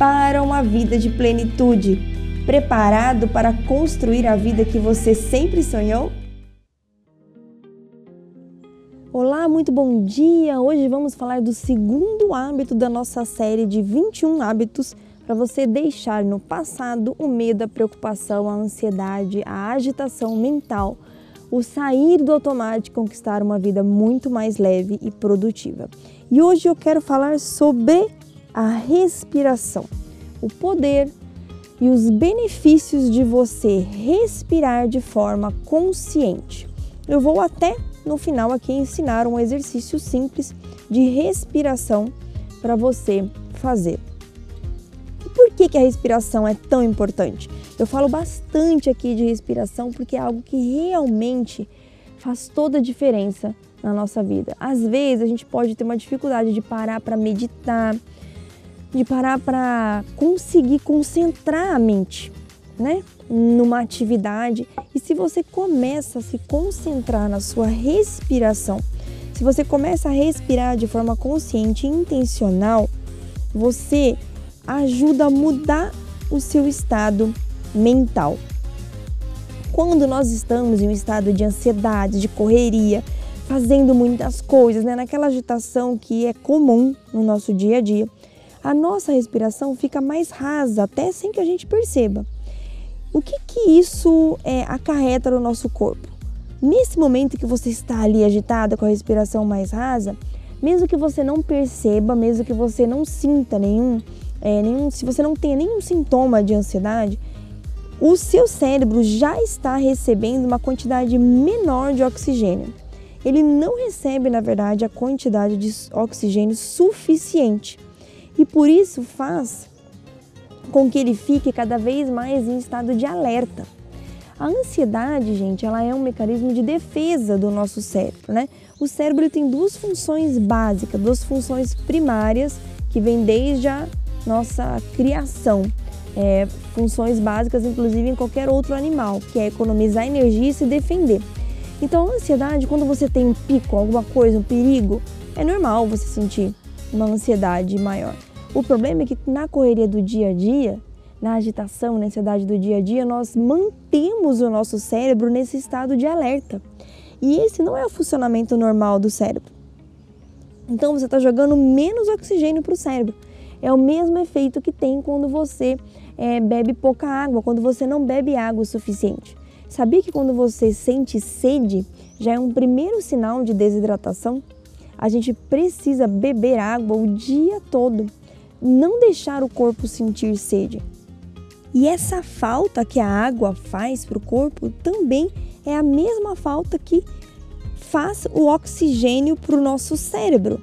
para uma vida de plenitude. Preparado para construir a vida que você sempre sonhou? Olá, muito bom dia! Hoje vamos falar do segundo hábito da nossa série de 21 hábitos para você deixar no passado o medo, a preocupação, a ansiedade, a agitação mental, o sair do automático e conquistar uma vida muito mais leve e produtiva. E hoje eu quero falar sobre a respiração, o poder e os benefícios de você respirar de forma consciente. Eu vou até no final aqui ensinar um exercício simples de respiração para você fazer. E por que, que a respiração é tão importante? Eu falo bastante aqui de respiração porque é algo que realmente faz toda a diferença na nossa vida. Às vezes a gente pode ter uma dificuldade de parar para meditar, de parar para conseguir concentrar a mente, né? Numa atividade. E se você começa a se concentrar na sua respiração, se você começa a respirar de forma consciente e intencional, você ajuda a mudar o seu estado mental. Quando nós estamos em um estado de ansiedade, de correria, fazendo muitas coisas, né? naquela agitação que é comum no nosso dia a dia, a nossa respiração fica mais rasa, até sem que a gente perceba. O que, que isso é, acarreta no nosso corpo? Nesse momento que você está ali agitada com a respiração mais rasa, mesmo que você não perceba, mesmo que você não sinta nenhum, é, nenhum se você não tenha nenhum sintoma de ansiedade, o seu cérebro já está recebendo uma quantidade menor de oxigênio. Ele não recebe, na verdade, a quantidade de oxigênio suficiente e por isso faz com que ele fique cada vez mais em estado de alerta. A ansiedade, gente, ela é um mecanismo de defesa do nosso cérebro, né? O cérebro tem duas funções básicas, duas funções primárias que vêm desde a nossa criação. É, funções básicas, inclusive em qualquer outro animal, que é economizar energia e se defender. Então, a ansiedade, quando você tem um pico, alguma coisa, um perigo, é normal você sentir uma ansiedade maior. O problema é que na correria do dia a dia, na agitação, na ansiedade do dia a dia, nós mantemos o nosso cérebro nesse estado de alerta. E esse não é o funcionamento normal do cérebro. Então você está jogando menos oxigênio para o cérebro. É o mesmo efeito que tem quando você é, bebe pouca água, quando você não bebe água o suficiente. Sabia que quando você sente sede já é um primeiro sinal de desidratação? A gente precisa beber água o dia todo, não deixar o corpo sentir sede. E essa falta que a água faz para o corpo também é a mesma falta que faz o oxigênio para o nosso cérebro.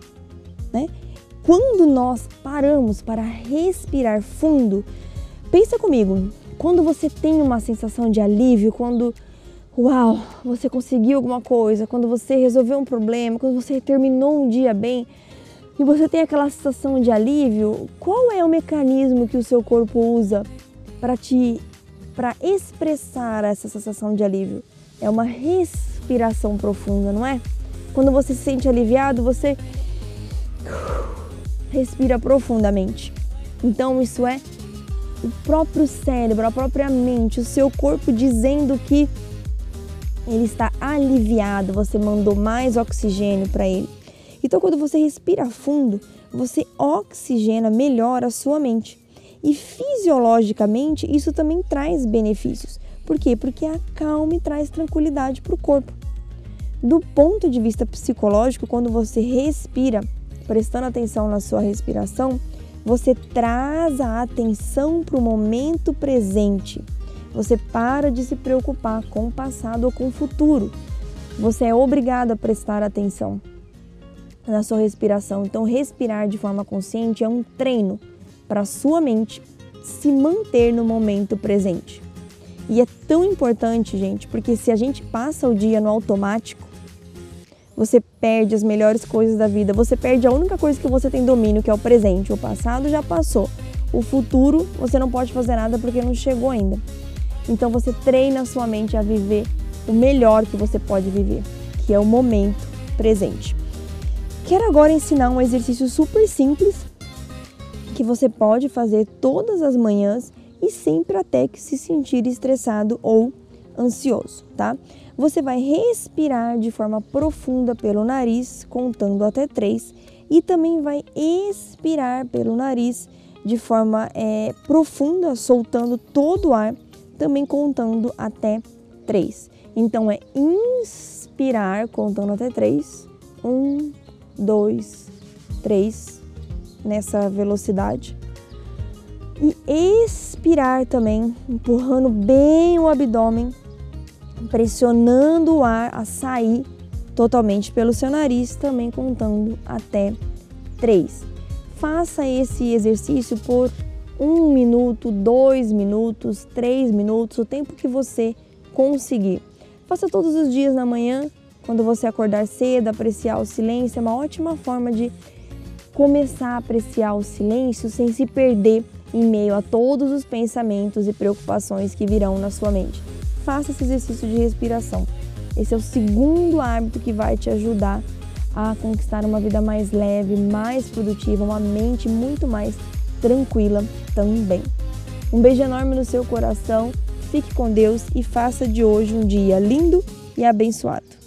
Né? Quando nós paramos para respirar fundo, pensa comigo, quando você tem uma sensação de alívio, quando uau, você conseguiu alguma coisa, quando você resolveu um problema, quando você terminou um dia bem e você tem aquela sensação de alívio, qual é o mecanismo que o seu corpo usa para te para expressar essa sensação de alívio? É uma respiração profunda, não é? Quando você se sente aliviado, você respira profundamente. Então isso é o próprio cérebro, a própria mente, o seu corpo dizendo que ele está aliviado, você mandou mais oxigênio para ele. Então, quando você respira fundo, você oxigena melhor a sua mente. E fisiologicamente, isso também traz benefícios. Por quê? Porque acalma e traz tranquilidade para o corpo. Do ponto de vista psicológico, quando você respira, prestando atenção na sua respiração, você traz a atenção para o momento presente. Você para de se preocupar com o passado ou com o futuro. Você é obrigado a prestar atenção na sua respiração. Então, respirar de forma consciente é um treino para a sua mente se manter no momento presente. E é tão importante, gente, porque se a gente passa o dia no automático, você perde as melhores coisas da vida, você perde a única coisa que você tem domínio, que é o presente. O passado já passou. O futuro você não pode fazer nada porque não chegou ainda. Então você treina a sua mente a viver o melhor que você pode viver, que é o momento presente. Quero agora ensinar um exercício super simples que você pode fazer todas as manhãs e sempre até que se sentir estressado ou ansioso, tá? Você vai respirar de forma profunda pelo nariz, contando até três, e também vai expirar pelo nariz de forma é, profunda, soltando todo o ar, também contando até três. Então é inspirar, contando até três. Um, dois, três, nessa velocidade. E expirar também, empurrando bem o abdômen, pressionando o ar a sair totalmente pelo seu nariz, também contando até três. Faça esse exercício por um minuto, dois minutos, três minutos, o tempo que você conseguir. Faça todos os dias na manhã, quando você acordar cedo, apreciar o silêncio. É uma ótima forma de começar a apreciar o silêncio sem se perder em meio a todos os pensamentos e preocupações que virão na sua mente. Faça esse exercício de respiração. Esse é o segundo hábito que vai te ajudar a conquistar uma vida mais leve, mais produtiva, uma mente muito mais tranquila também. Um beijo enorme no seu coração, fique com Deus e faça de hoje um dia lindo e abençoado.